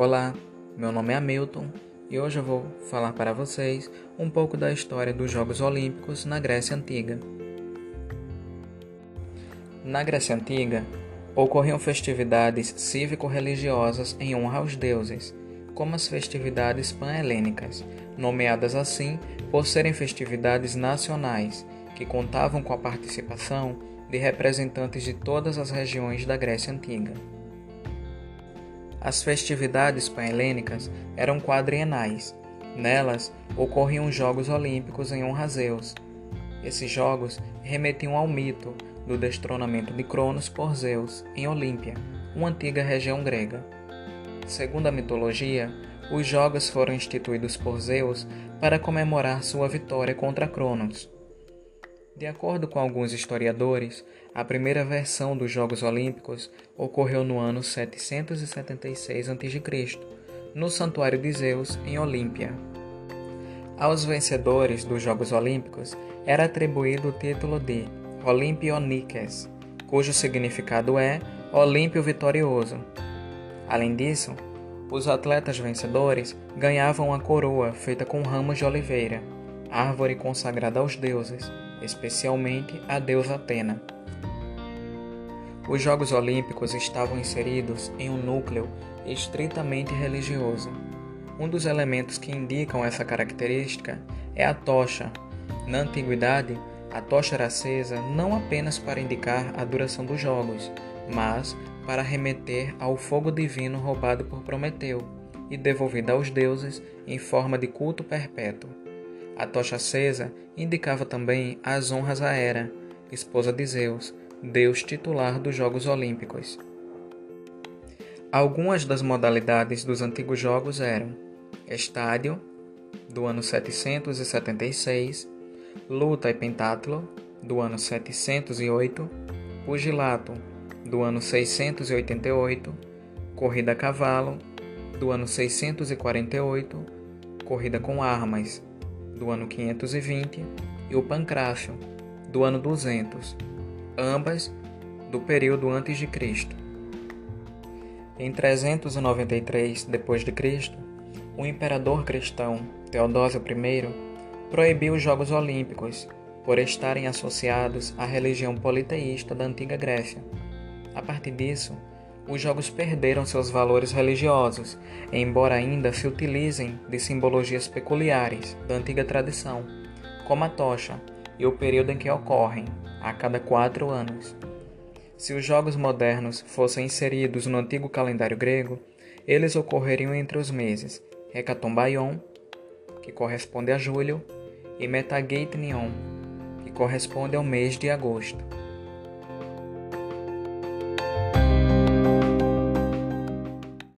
Olá, meu nome é Hamilton e hoje eu vou falar para vocês um pouco da história dos Jogos Olímpicos na Grécia Antiga. Na Grécia Antiga, ocorriam festividades cívico-religiosas em honra aos deuses, como as festividades pan-helênicas, nomeadas assim por serem festividades nacionais que contavam com a participação de representantes de todas as regiões da Grécia Antiga. As festividades pan-helênicas eram quadrienais. Nelas ocorriam os Jogos Olímpicos em honra a Zeus. Esses jogos remetiam ao mito do destronamento de Cronos por Zeus em Olímpia, uma antiga região grega. Segundo a mitologia, os jogos foram instituídos por Zeus para comemorar sua vitória contra Cronos. De acordo com alguns historiadores, a primeira versão dos Jogos Olímpicos ocorreu no ano 776 a.C., no Santuário de Zeus, em Olímpia. Aos vencedores dos Jogos Olímpicos era atribuído o título de Olympionikes, cujo significado é Olímpio Vitorioso. Além disso, os atletas vencedores ganhavam a coroa feita com ramos de oliveira, árvore consagrada aos deuses, especialmente a deusa Atena. Os Jogos Olímpicos estavam inseridos em um núcleo estritamente religioso. Um dos elementos que indicam essa característica é a tocha. Na antiguidade, a tocha era acesa não apenas para indicar a duração dos jogos, mas para remeter ao fogo divino roubado por Prometeu e devolvido aos deuses em forma de culto perpétuo. A tocha acesa indicava também as honras a Hera, esposa de Zeus, deus titular dos Jogos Olímpicos. Algumas das modalidades dos antigos jogos eram estádio, do ano 776, luta e pentatlo, do ano 708, pugilato, do ano 688, corrida a cavalo, do ano 648, corrida com armas, do ano 520, e o Pancrácio, do ano 200, ambas do período antes de Cristo. Em 393 d.C., o imperador cristão Teodósio I proibiu os Jogos Olímpicos por estarem associados à religião politeísta da antiga Grécia. A partir disso, os jogos perderam seus valores religiosos, embora ainda se utilizem de simbologias peculiares da antiga tradição, como a tocha e o período em que ocorrem, a cada quatro anos. Se os jogos modernos fossem inseridos no antigo calendário grego, eles ocorreriam entre os meses Hecatombaion, que corresponde a julho, e Metageitnion, que corresponde ao mês de agosto.